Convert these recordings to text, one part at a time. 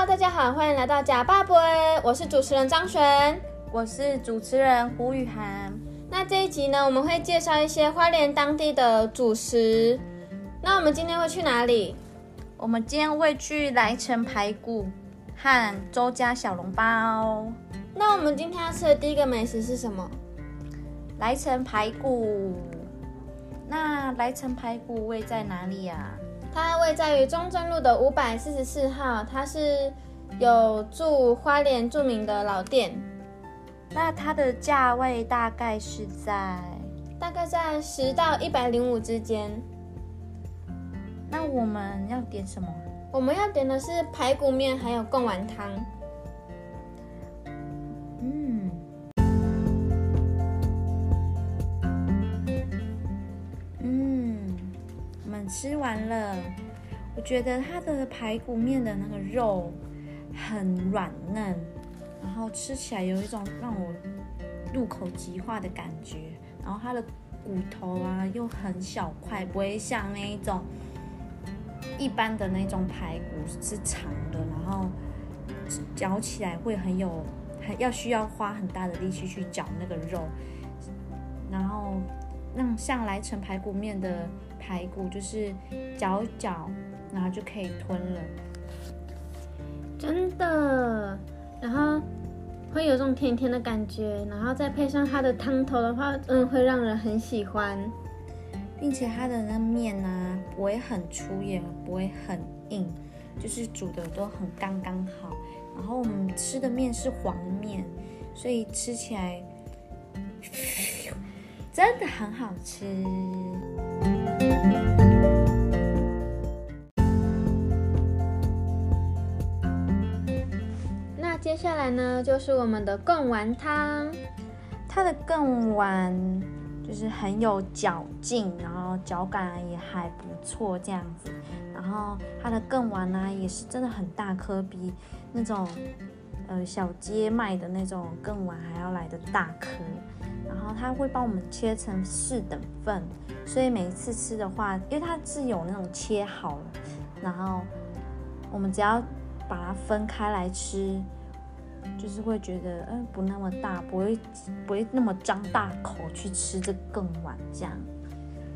Hello，大家好，欢迎来到假爸爸，我是主持人张璇，我是主持人胡雨涵。那这一集呢，我们会介绍一些花莲当地的主食。那我们今天会去哪里？我们今天会去来城排骨和周家小笼包。那我们今天要吃的第一个美食是什么？来城排骨。那来城排骨位在哪里呀？它位在于中正路的五百四十四号，它是有住花莲著名的老店。那它的价位大概是在大概在十到一百零五之间。那我们要点什么？我们要点的是排骨面，还有贡丸汤。吃完了。我觉得它的排骨面的那个肉很软嫩，然后吃起来有一种让我入口即化的感觉。然后它的骨头啊又很小块，不会像那一种。一般的那种排骨是长的，然后嚼起来会很有，很要需要花很大的力气去嚼那个肉，然后让像来成排骨面的排骨就是嚼嚼，然后就可以吞了，真的，然后会有种甜甜的感觉，然后再配上它的汤头的话，嗯，会让人很喜欢。并且它的那面呢，不会很粗，也不会很硬，就是煮的都很刚刚好。然后我们吃的面是黄面，所以吃起来真的很好吃。那接下来呢，就是我们的贡丸汤，它的贡丸。就是很有嚼劲，然后脚感也还不错这样子，然后它的贡丸呢也是真的很大颗，比那种呃小街卖的那种更晚还要来的大颗，然后他会帮我们切成四等份，所以每一次吃的话，因为它是有那种切好了，然后我们只要把它分开来吃。就是会觉得，嗯，不那么大，不会不会那么张大口去吃这更晚这样，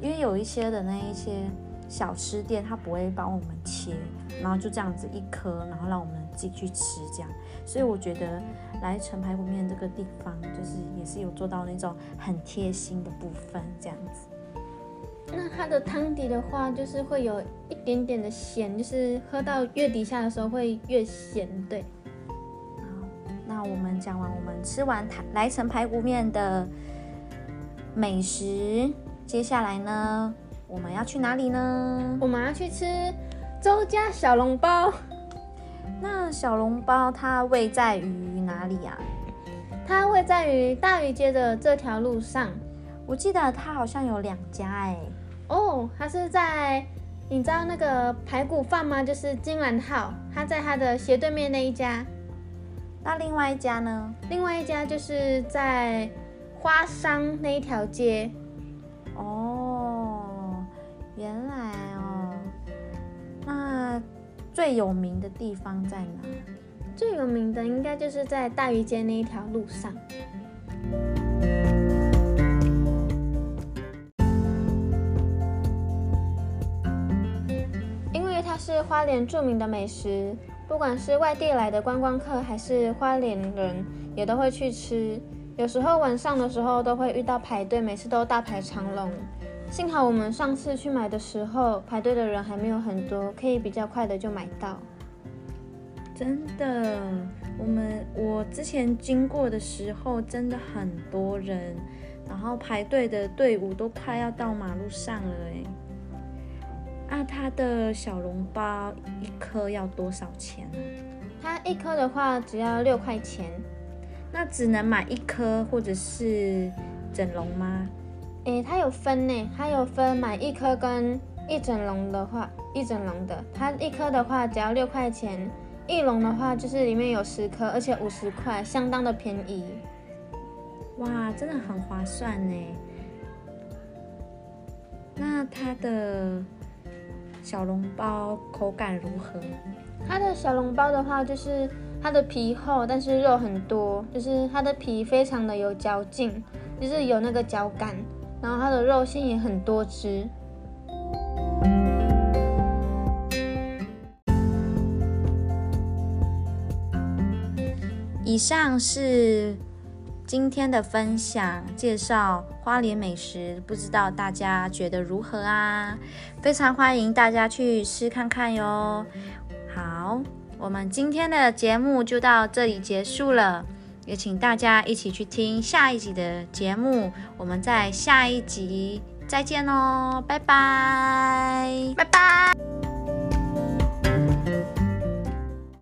因为有一些的那一些小吃店，他不会帮我们切，然后就这样子一颗，然后让我们己去吃这样，所以我觉得来陈排骨面这个地方，就是也是有做到那种很贴心的部分这样子。那它的汤底的话，就是会有一点点的咸，就是喝到月底下的时候会越咸，对。那我们讲完，我们吃完台来城排骨面的美食，接下来呢，我们要去哪里呢？我们要去吃周家小笼包。那小笼包它位在于哪里啊？它位在于大鱼街的这条路上。我记得它好像有两家哎。哦，它是在你知道那个排骨饭吗？就是金兰号，它在它的斜对面那一家。那另外一家呢？另外一家就是在花商那一条街。哦，原来最有名的地方在哪？最有名的应该就是在大鱼街那一条路上。因为它是花莲著名的美食。不管是外地来的观光客，还是花莲人，也都会去吃。有时候晚上的时候都会遇到排队，每次都大排长龙。幸好我们上次去买的时候，排队的人还没有很多，可以比较快的就买到。真的，我们我之前经过的时候，真的很多人，然后排队的队伍都快要到马路上了哎。那它的小笼包一颗要多少钱呢？它一颗的话只要六块钱。那只能买一颗或者是整笼吗？诶，它有分呢，它有分买一颗跟一整笼的话，一整笼的，它一颗的话只要六块钱，一笼的话就是里面有十颗，而且五十块，相当的便宜。哇，真的很划算呢。那它的。小笼包口感如何？它的小笼包的话，就是它的皮厚，但是肉很多，就是它的皮非常的有嚼劲，就是有那个嚼感，然后它的肉馅也很多汁。以上是今天的分享，介绍花莲美食，不知道大家觉得如何啊？非常欢迎大家去试看看哟。好，我们今天的节目就到这里结束了，也请大家一起去听下一集的节目。我们在下一集再见哦，拜拜，拜拜。